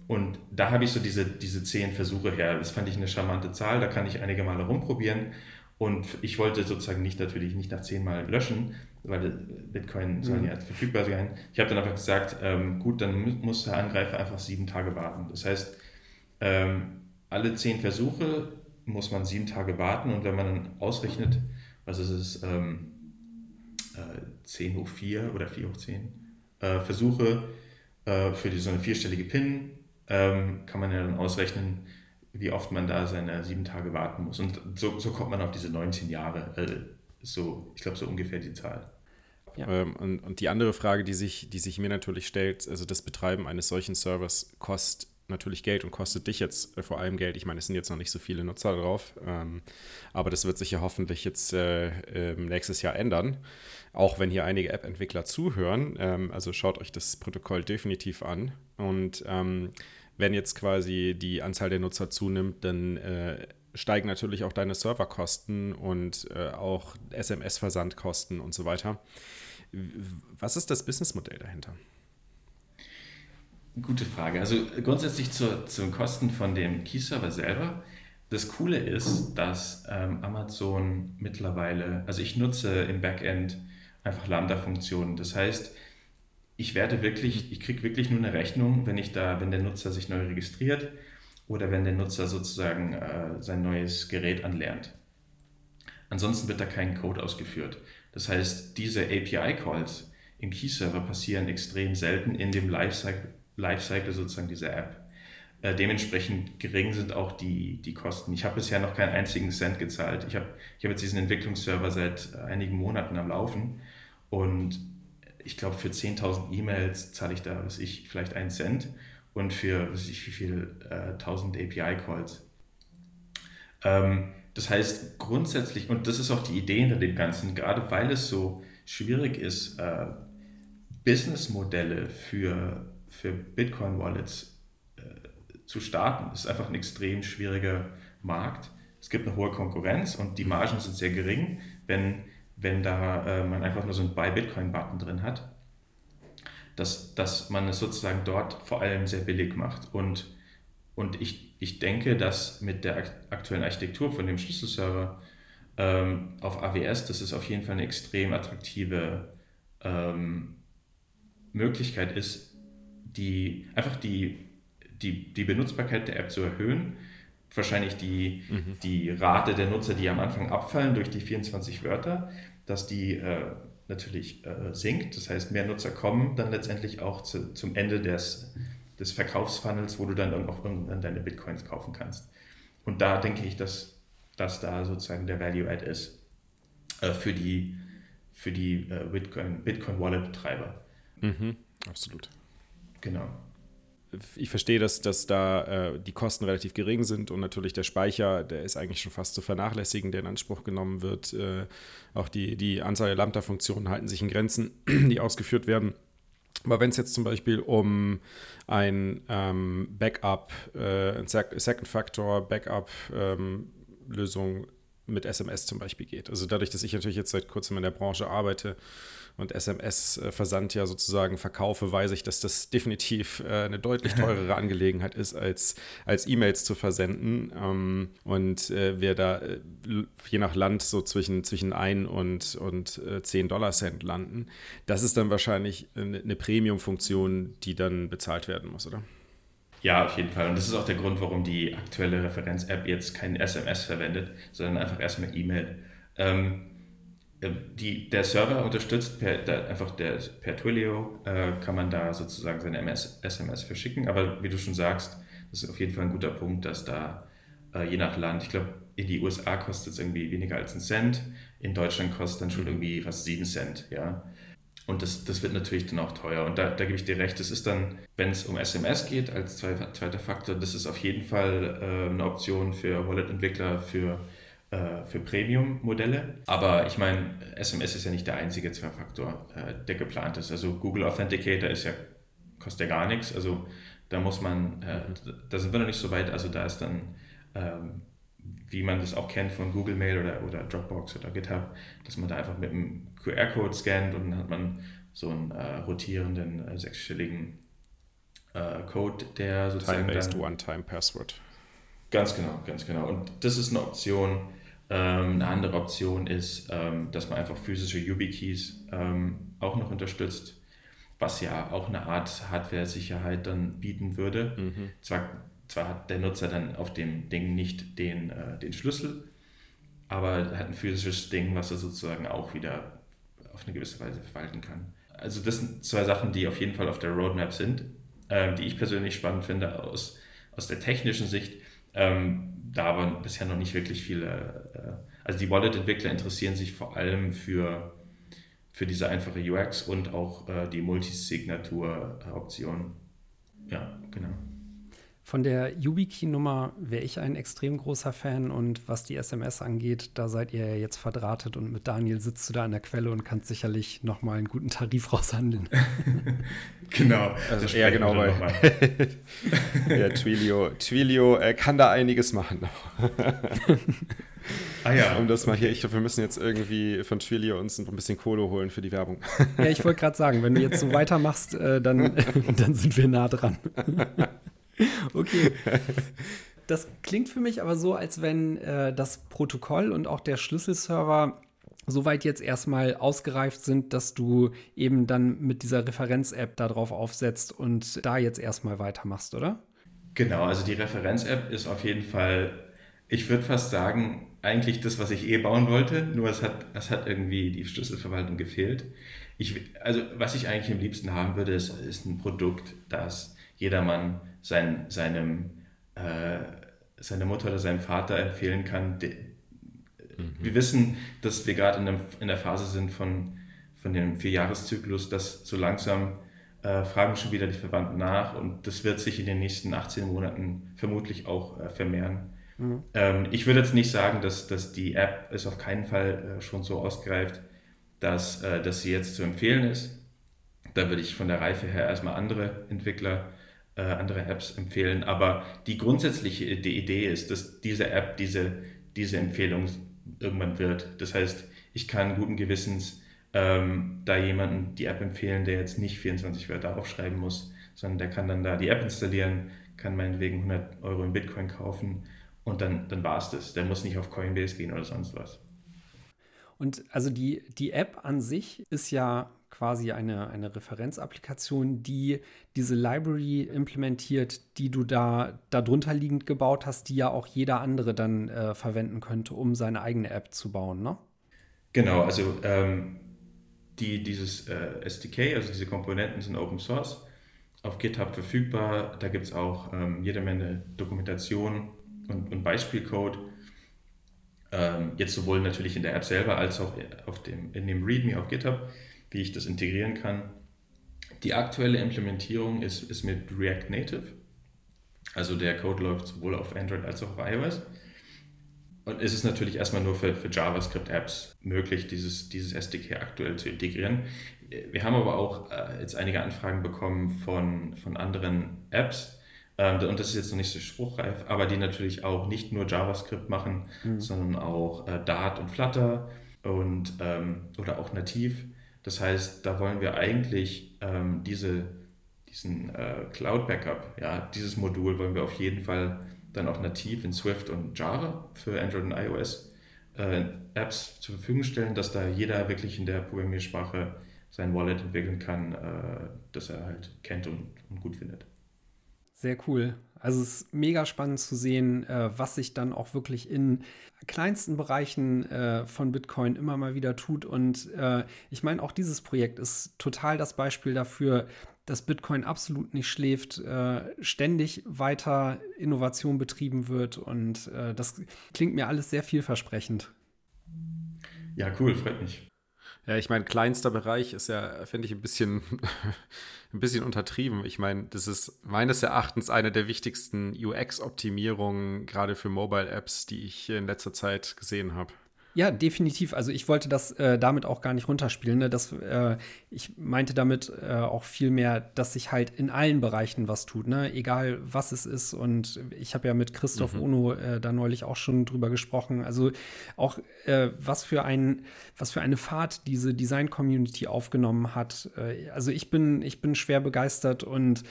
Und da habe ich so diese, diese zehn Versuche her. Das fand ich eine charmante Zahl, da kann ich einige Male rumprobieren. Und ich wollte sozusagen nicht natürlich nicht nach zehnmal löschen, weil Bitcoin soll mhm. ja verfügbar sein. Ich habe dann einfach gesagt, ähm, gut, dann muss der Angreifer einfach sieben Tage warten. Das heißt, ähm, alle zehn Versuche muss man sieben Tage warten und wenn man dann ausrechnet, was ist es, ähm, äh, 10 hoch 4 oder 4 hoch 10 äh, Versuche äh, für die, so eine vierstellige PIN, ähm, kann man ja dann ausrechnen, wie oft man da seine sieben Tage warten muss. Und so, so kommt man auf diese 19 Jahre, äh, so, ich glaube, so ungefähr die Zahl. Ja. Ähm, und, und, die andere Frage, die sich, die sich mir natürlich stellt, also das Betreiben eines solchen Servers kostet natürlich Geld und kostet dich jetzt äh, vor allem Geld. Ich meine, es sind jetzt noch nicht so viele Nutzer drauf, ähm, aber das wird sich ja hoffentlich jetzt äh, nächstes Jahr ändern. Auch wenn hier einige App-Entwickler zuhören, ähm, also schaut euch das Protokoll definitiv an. Und ähm, wenn jetzt quasi die Anzahl der Nutzer zunimmt, dann äh, steigen natürlich auch deine Serverkosten und äh, auch SMS-Versandkosten und so weiter. Was ist das Businessmodell dahinter? Gute Frage. Also grundsätzlich zur, zu Kosten von dem Key-Server selber. Das Coole ist, dass ähm, Amazon mittlerweile, also ich nutze im Backend einfach Lambda-Funktionen. Das heißt, ich werde wirklich, ich kriege wirklich nur eine Rechnung, wenn ich da, wenn der Nutzer sich neu registriert oder wenn der Nutzer sozusagen äh, sein neues Gerät anlernt. Ansonsten wird da kein Code ausgeführt. Das heißt, diese API-Calls im Key-Server passieren extrem selten in dem Lifecycle Lifecycle sozusagen dieser App. Äh, dementsprechend gering sind auch die, die Kosten. Ich habe bisher noch keinen einzigen Cent gezahlt. Ich habe ich hab jetzt diesen Entwicklungsserver seit einigen Monaten am Laufen und ich glaube, für 10.000 E-Mails zahle ich da, was ich, vielleicht einen Cent und für, was ich, wie viel, äh, 1000 API-Calls. Ähm, das heißt, grundsätzlich, und das ist auch die Idee hinter dem Ganzen, gerade weil es so schwierig ist, äh, Businessmodelle für für Bitcoin-Wallets äh, zu starten. Das ist einfach ein extrem schwieriger Markt. Es gibt eine hohe Konkurrenz und die Margen sind sehr gering, wenn, wenn da äh, man einfach nur so einen Buy-Bitcoin-Button drin hat. Dass, dass man es sozusagen dort vor allem sehr billig macht. Und, und ich, ich denke, dass mit der aktuellen Architektur von dem Schlüsselserver ähm, auf AWS, das ist auf jeden Fall eine extrem attraktive ähm, Möglichkeit ist, die, einfach die, die, die Benutzbarkeit der App zu erhöhen. Wahrscheinlich die, mhm. die Rate der Nutzer, die am Anfang abfallen durch die 24 Wörter, dass die äh, natürlich äh, sinkt. Das heißt, mehr Nutzer kommen dann letztendlich auch zu, zum Ende des, des Verkaufsfunnels, wo du dann auch irgendwann deine Bitcoins kaufen kannst. Und da denke ich, dass, dass da sozusagen der Value Add ist äh, für die, für die äh, Bitcoin. Mhm, absolut. Genau. Ich verstehe, dass, dass da äh, die Kosten relativ gering sind und natürlich der Speicher, der ist eigentlich schon fast zu vernachlässigen, der in Anspruch genommen wird. Äh, auch die, die Anzahl der Lambda-Funktionen halten sich in Grenzen, die ausgeführt werden. Aber wenn es jetzt zum Beispiel um ein ähm, Backup, äh, ein Second Factor Backup ähm, Lösung mit SMS zum Beispiel geht. Also dadurch, dass ich natürlich jetzt seit kurzem in der Branche arbeite, und SMS-Versand ja sozusagen verkaufe, weiß ich, dass das definitiv äh, eine deutlich teurere Angelegenheit ist, als, als E-Mails zu versenden. Ähm, und äh, wir da äh, je nach Land so zwischen, zwischen 1 und, und 10 Dollar Cent landen, das ist dann wahrscheinlich eine, eine Premium-Funktion, die dann bezahlt werden muss, oder? Ja, auf jeden Fall. Und das ist auch der Grund, warum die aktuelle Referenz-App jetzt kein SMS verwendet, sondern einfach erstmal E-Mail. Ähm, äh, die, der Server unterstützt per, der, einfach der, per Twilio äh, kann man da sozusagen seine MS, SMS verschicken. Aber wie du schon sagst, das ist auf jeden Fall ein guter Punkt, dass da äh, je nach Land, ich glaube, in die USA kostet es irgendwie weniger als einen Cent, in Deutschland kostet dann schon irgendwie fast sieben Cent. Ja? Und das, das wird natürlich dann auch teuer. Und da, da gebe ich dir recht, das ist dann, wenn es um SMS geht als zweiter Faktor, das ist auf jeden Fall äh, eine Option für Wallet-Entwickler, für, äh, für Premium-Modelle. Aber ich meine, SMS ist ja nicht der einzige Zwei-Faktor, äh, der geplant ist. Also Google Authenticator ist ja, kostet ja gar nichts. Also da muss man, äh, da sind wir noch nicht so weit. Also da ist dann ähm, wie man das auch kennt von Google Mail oder, oder Dropbox oder GitHub, dass man da einfach mit einem QR-Code scannt und dann hat man so einen äh, rotierenden äh, sechsstelligen Code, der sozusagen. Time-based One-Time-Password. Ganz genau, ganz genau. Und das ist eine Option. Ähm, eine andere Option ist, ähm, dass man einfach physische YubiKeys ähm, auch noch unterstützt, was ja auch eine Art Hardware-Sicherheit dann bieten würde. Mhm. Zwar zwar hat der Nutzer dann auf dem Ding nicht den, äh, den Schlüssel, aber hat ein physisches Ding, was er sozusagen auch wieder auf eine gewisse Weise verwalten kann. Also das sind zwei Sachen, die auf jeden Fall auf der Roadmap sind, äh, die ich persönlich spannend finde aus, aus der technischen Sicht. Ähm, da aber bisher noch nicht wirklich viele, äh, also die Wallet-Entwickler interessieren sich vor allem für, für diese einfache UX und auch äh, die Multisignatur-Option. Ja, genau. Von der YubiKey-Nummer wäre ich ein extrem großer Fan und was die SMS angeht, da seid ihr ja jetzt verdrahtet und mit Daniel sitzt du da an der Quelle und kannst sicherlich nochmal einen guten Tarif raushandeln. genau. Also ja, genau, weil ja, Twilio, Twilio äh, kann da einiges machen. Ah ja. Um das mal hier, ich glaube, wir müssen jetzt irgendwie von Twilio uns ein bisschen Kohle holen für die Werbung. Ja, ich wollte gerade sagen, wenn du jetzt so weitermachst, äh, dann, dann sind wir nah dran. Okay. Das klingt für mich aber so, als wenn äh, das Protokoll und auch der Schlüsselserver soweit jetzt erstmal ausgereift sind, dass du eben dann mit dieser Referenz-App darauf aufsetzt und da jetzt erstmal weitermachst, oder? Genau, also die Referenz-App ist auf jeden Fall, ich würde fast sagen, eigentlich das, was ich eh bauen wollte, nur es hat, es hat irgendwie die Schlüsselverwaltung gefehlt. Ich, also was ich eigentlich am liebsten haben würde, ist, ist ein Produkt, das jedermann sein, seinem, äh, seiner Mutter oder seinem Vater empfehlen kann. De, mhm. Wir wissen, dass wir gerade in, in, der Phase sind von, von dem Vierjahreszyklus, dass so langsam äh, fragen schon wieder die Verwandten nach und das wird sich in den nächsten 18 Monaten vermutlich auch äh, vermehren. Mhm. Ähm, ich würde jetzt nicht sagen, dass, dass die App ist auf keinen Fall äh, schon so ausgereift, dass, äh, dass sie jetzt zu empfehlen ist. Da würde ich von der Reife her erstmal andere Entwickler äh, andere Apps empfehlen. Aber die grundsätzliche die Idee ist, dass diese App diese, diese Empfehlung irgendwann wird. Das heißt, ich kann guten Gewissens ähm, da jemanden die App empfehlen, der jetzt nicht 24 Wörter aufschreiben muss, sondern der kann dann da die App installieren, kann meinetwegen 100 Euro in Bitcoin kaufen und dann, dann war es das. Der muss nicht auf Coinbase gehen oder sonst was. Und also die, die App an sich ist ja quasi eine, eine Referenzapplikation, die diese Library implementiert, die du da darunter liegend gebaut hast, die ja auch jeder andere dann äh, verwenden könnte, um seine eigene App zu bauen, ne? Genau, also ähm, die, dieses äh, SDK, also diese Komponenten sind Open Source, auf GitHub verfügbar. Da gibt es auch ähm, jede Menge Dokumentation und, und Beispielcode. Ähm, jetzt sowohl natürlich in der App selber als auch auf dem, in dem README auf GitHub wie ich das integrieren kann. Die aktuelle Implementierung ist, ist mit React Native. Also der Code läuft sowohl auf Android als auch auf iOS. Und es ist natürlich erstmal nur für, für JavaScript-Apps möglich, dieses, dieses SDK aktuell zu integrieren. Wir haben aber auch äh, jetzt einige Anfragen bekommen von, von anderen Apps, ähm, und das ist jetzt noch nicht so spruchreif, aber die natürlich auch nicht nur JavaScript machen, mhm. sondern auch äh, Dart und Flutter und, ähm, oder auch nativ. Das heißt, da wollen wir eigentlich ähm, diese, diesen äh, Cloud Backup, ja, dieses Modul wollen wir auf jeden Fall dann auch nativ in Swift und Java für Android und iOS äh, Apps zur Verfügung stellen, dass da jeder wirklich in der Programmiersprache sein Wallet entwickeln kann, äh, das er halt kennt und, und gut findet. Sehr cool. Also es ist mega spannend zu sehen, äh, was sich dann auch wirklich in kleinsten Bereichen äh, von Bitcoin immer mal wieder tut. Und äh, ich meine, auch dieses Projekt ist total das Beispiel dafür, dass Bitcoin absolut nicht schläft, äh, ständig weiter Innovation betrieben wird. Und äh, das klingt mir alles sehr vielversprechend. Ja, cool, freut mich. Ja, ich meine, kleinster Bereich ist ja, finde ich, ein bisschen, ein bisschen untertrieben. Ich meine, das ist meines Erachtens eine der wichtigsten UX-Optimierungen, gerade für Mobile-Apps, die ich in letzter Zeit gesehen habe. Ja, definitiv. Also ich wollte das äh, damit auch gar nicht runterspielen. Ne? Das, äh, ich meinte damit äh, auch viel mehr, dass sich halt in allen Bereichen was tut, ne? egal was es ist. Und ich habe ja mit Christoph mhm. Ono äh, da neulich auch schon drüber gesprochen. Also auch äh, was für ein, was für eine Fahrt diese Design-Community aufgenommen hat. Äh, also ich bin, ich bin schwer begeistert und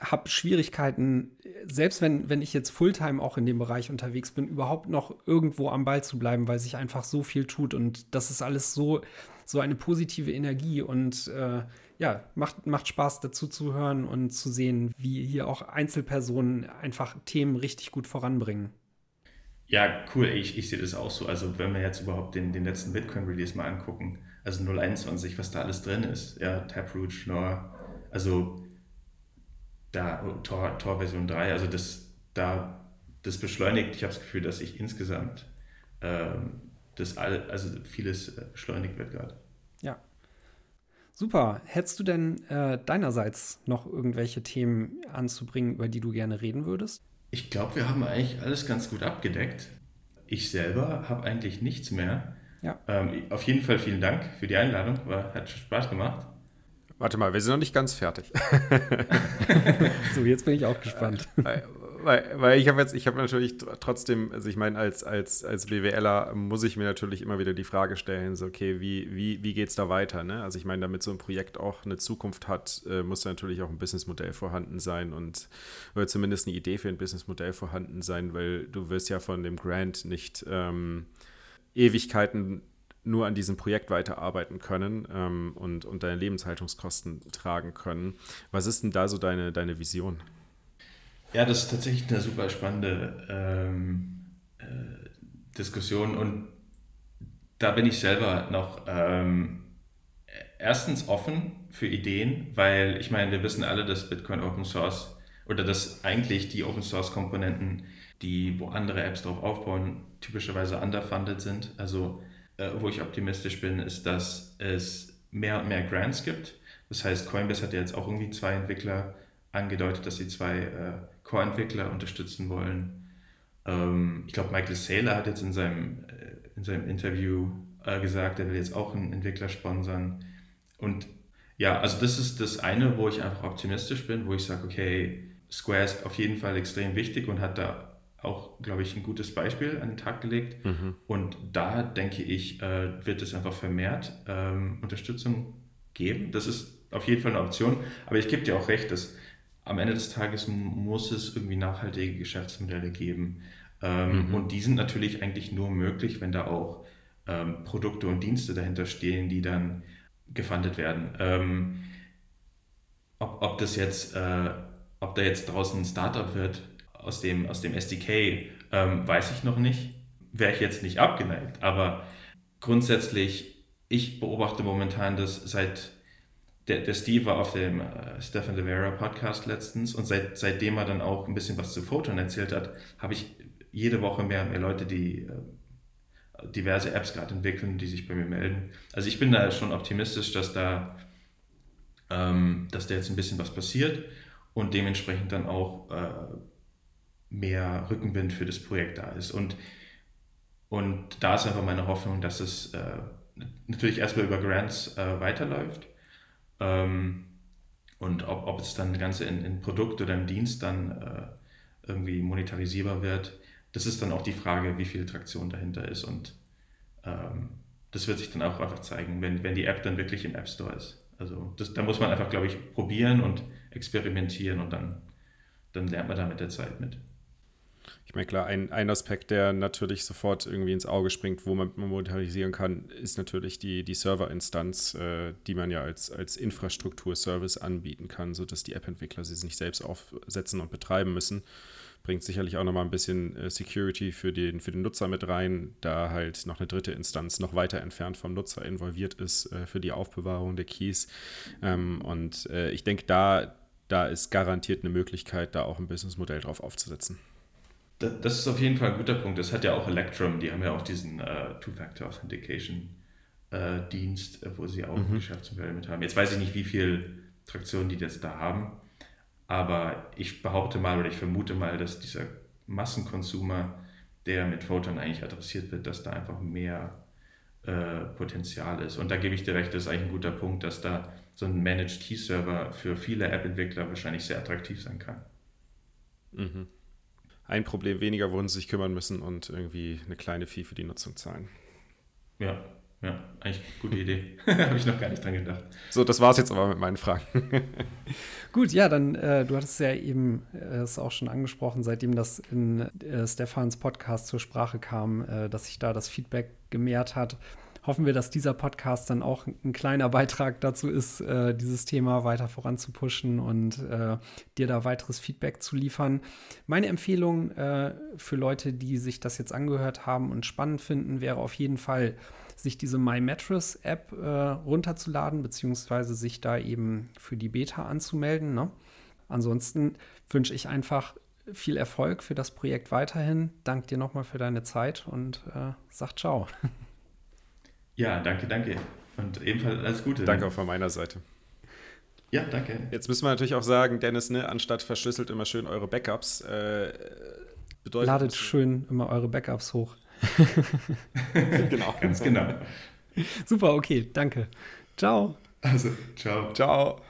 habe Schwierigkeiten, selbst wenn, wenn ich jetzt Fulltime auch in dem Bereich unterwegs bin, überhaupt noch irgendwo am Ball zu bleiben, weil sich einfach so viel tut und das ist alles so, so eine positive Energie und äh, ja, macht, macht Spaß dazu zu hören und zu sehen, wie hier auch Einzelpersonen einfach Themen richtig gut voranbringen. Ja, cool. Ich, ich sehe das auch so. Also, wenn wir jetzt überhaupt den, den letzten Bitcoin-Release mal angucken, also 021, was da alles drin ist, ja, Taproot, Schnorr, also da Tor, Tor Version 3, also das, da, das beschleunigt, ich habe das Gefühl, dass ich insgesamt ähm, das all, also vieles äh, beschleunigt wird gerade. Ja. Super. Hättest du denn äh, deinerseits noch irgendwelche Themen anzubringen, über die du gerne reden würdest? Ich glaube, wir haben eigentlich alles ganz gut abgedeckt. Ich selber habe eigentlich nichts mehr. Ja. Ähm, auf jeden Fall vielen Dank für die Einladung. War, hat Spaß gemacht. Warte mal, wir sind noch nicht ganz fertig. so, jetzt bin ich auch gespannt. Weil, weil, weil ich habe jetzt, ich habe natürlich trotzdem, also ich meine, als, als, als BWLer muss ich mir natürlich immer wieder die Frage stellen, so, okay, wie, wie, wie geht es da weiter? Ne? Also ich meine, damit so ein Projekt auch eine Zukunft hat, äh, muss natürlich auch ein Businessmodell vorhanden sein und oder zumindest eine Idee für ein Businessmodell vorhanden sein, weil du wirst ja von dem Grant nicht ähm, Ewigkeiten nur an diesem Projekt weiterarbeiten können ähm, und, und deine Lebenshaltungskosten tragen können. Was ist denn da so deine, deine Vision? Ja, das ist tatsächlich eine super spannende ähm, äh, Diskussion und da bin ich selber noch ähm, erstens offen für Ideen, weil ich meine, wir wissen alle, dass Bitcoin Open Source oder dass eigentlich die Open Source Komponenten, die wo andere Apps drauf aufbauen, typischerweise underfunded sind. Also äh, wo ich optimistisch bin, ist, dass es mehr und mehr Grants gibt. Das heißt, Coinbase hat ja jetzt auch irgendwie zwei Entwickler angedeutet, dass sie zwei äh, Core-Entwickler unterstützen wollen. Ähm, ich glaube, Michael Saylor hat jetzt in seinem, äh, in seinem Interview äh, gesagt, er will jetzt auch einen Entwickler sponsern. Und ja, also das ist das eine, wo ich einfach optimistisch bin, wo ich sage, okay, Square ist auf jeden Fall extrem wichtig und hat da auch, glaube ich, ein gutes Beispiel an den Tag gelegt. Mhm. Und da denke ich, äh, wird es einfach vermehrt ähm, Unterstützung geben. Das ist auf jeden Fall eine Option. Aber ich gebe dir auch recht, dass am Ende des Tages muss es irgendwie nachhaltige Geschäftsmodelle geben. Ähm, mhm. Und die sind natürlich eigentlich nur möglich, wenn da auch ähm, Produkte und Dienste dahinter stehen, die dann gefundet werden. Ähm, ob, ob das jetzt, äh, ob da jetzt draußen ein Startup wird, aus dem, aus dem SDK, ähm, weiß ich noch nicht. Wäre ich jetzt nicht abgeneigt. Aber grundsätzlich, ich beobachte momentan, dass seit der, der Steve war auf dem äh, Stefan Levera Podcast letztens und seit, seitdem er dann auch ein bisschen was zu Photon erzählt hat, habe ich jede Woche mehr und mehr Leute, die äh, diverse Apps gerade entwickeln, die sich bei mir melden. Also ich bin da schon optimistisch, dass da, ähm, dass da jetzt ein bisschen was passiert und dementsprechend dann auch äh, mehr Rückenwind für das Projekt da ist. Und, und da ist einfach meine Hoffnung, dass es äh, natürlich erstmal über Grants äh, weiterläuft. Ähm, und ob, ob es dann Ganze in, in Produkt oder im Dienst dann äh, irgendwie monetarisierbar wird, das ist dann auch die Frage, wie viel Traktion dahinter ist. Und ähm, das wird sich dann auch einfach zeigen, wenn, wenn die App dann wirklich im App Store ist. Also das, da muss man einfach, glaube ich, probieren und experimentieren und dann, dann lernt man da mit der Zeit mit. Klar, ein, ein Aspekt, der natürlich sofort irgendwie ins Auge springt, wo man monetarisieren kann, ist natürlich die, die Serverinstanz, äh, die man ja als, als Infrastruktur-Service anbieten kann, sodass die App-Entwickler sie nicht selbst aufsetzen und betreiben müssen. Bringt sicherlich auch nochmal ein bisschen äh, Security für den, für den Nutzer mit rein, da halt noch eine dritte Instanz noch weiter entfernt vom Nutzer involviert ist äh, für die Aufbewahrung der Keys. Ähm, und äh, ich denke, da, da ist garantiert eine Möglichkeit, da auch ein Businessmodell drauf aufzusetzen. Das ist auf jeden Fall ein guter Punkt. Das hat ja auch Electrum, die haben ja auch diesen uh, Two-Factor Authentication äh, äh, wo sie auch mhm. Geschäftsmodelle mit haben. Jetzt weiß ich nicht, wie viel Traktion die jetzt da haben, aber ich behaupte mal oder ich vermute mal, dass dieser Massenkonsumer, der mit Photon eigentlich adressiert wird, dass da einfach mehr äh, Potenzial ist. Und da gebe ich dir recht, das ist eigentlich ein guter Punkt, dass da so ein Managed Key Server für viele App-Entwickler wahrscheinlich sehr attraktiv sein kann. Mhm. Ein Problem weniger, worum sie sich kümmern müssen und irgendwie eine kleine Fee für die Nutzung zahlen. Ja, ja, eigentlich gute Idee. Habe ich noch gar nicht dran gedacht. So, das war es jetzt aber mit meinen Fragen. Gut, ja, dann, äh, du hattest ja eben äh, es auch schon angesprochen, seitdem das in äh, Stefans Podcast zur Sprache kam, äh, dass sich da das Feedback gemehrt hat. Hoffen wir, dass dieser Podcast dann auch ein kleiner Beitrag dazu ist, äh, dieses Thema weiter voranzupushen und äh, dir da weiteres Feedback zu liefern. Meine Empfehlung für Leute, die sich das jetzt angehört haben und spannend finden, wäre auf jeden Fall, sich diese My Mattress App äh, runterzuladen, beziehungsweise sich da eben für die Beta anzumelden. Ne? Ansonsten wünsche ich einfach viel Erfolg für das Projekt weiterhin. Dank dir nochmal für deine Zeit und äh, sag ciao. Ja, danke, danke. Und ebenfalls alles Gute. Danke auch von meiner Seite. Ja, danke. Jetzt müssen wir natürlich auch sagen, Dennis, ne, anstatt verschlüsselt immer schön eure Backups. Äh, bedeutet Ladet schön immer eure Backups hoch. genau. Ganz genau. Super, okay, danke. Ciao. Also, ciao. Ciao.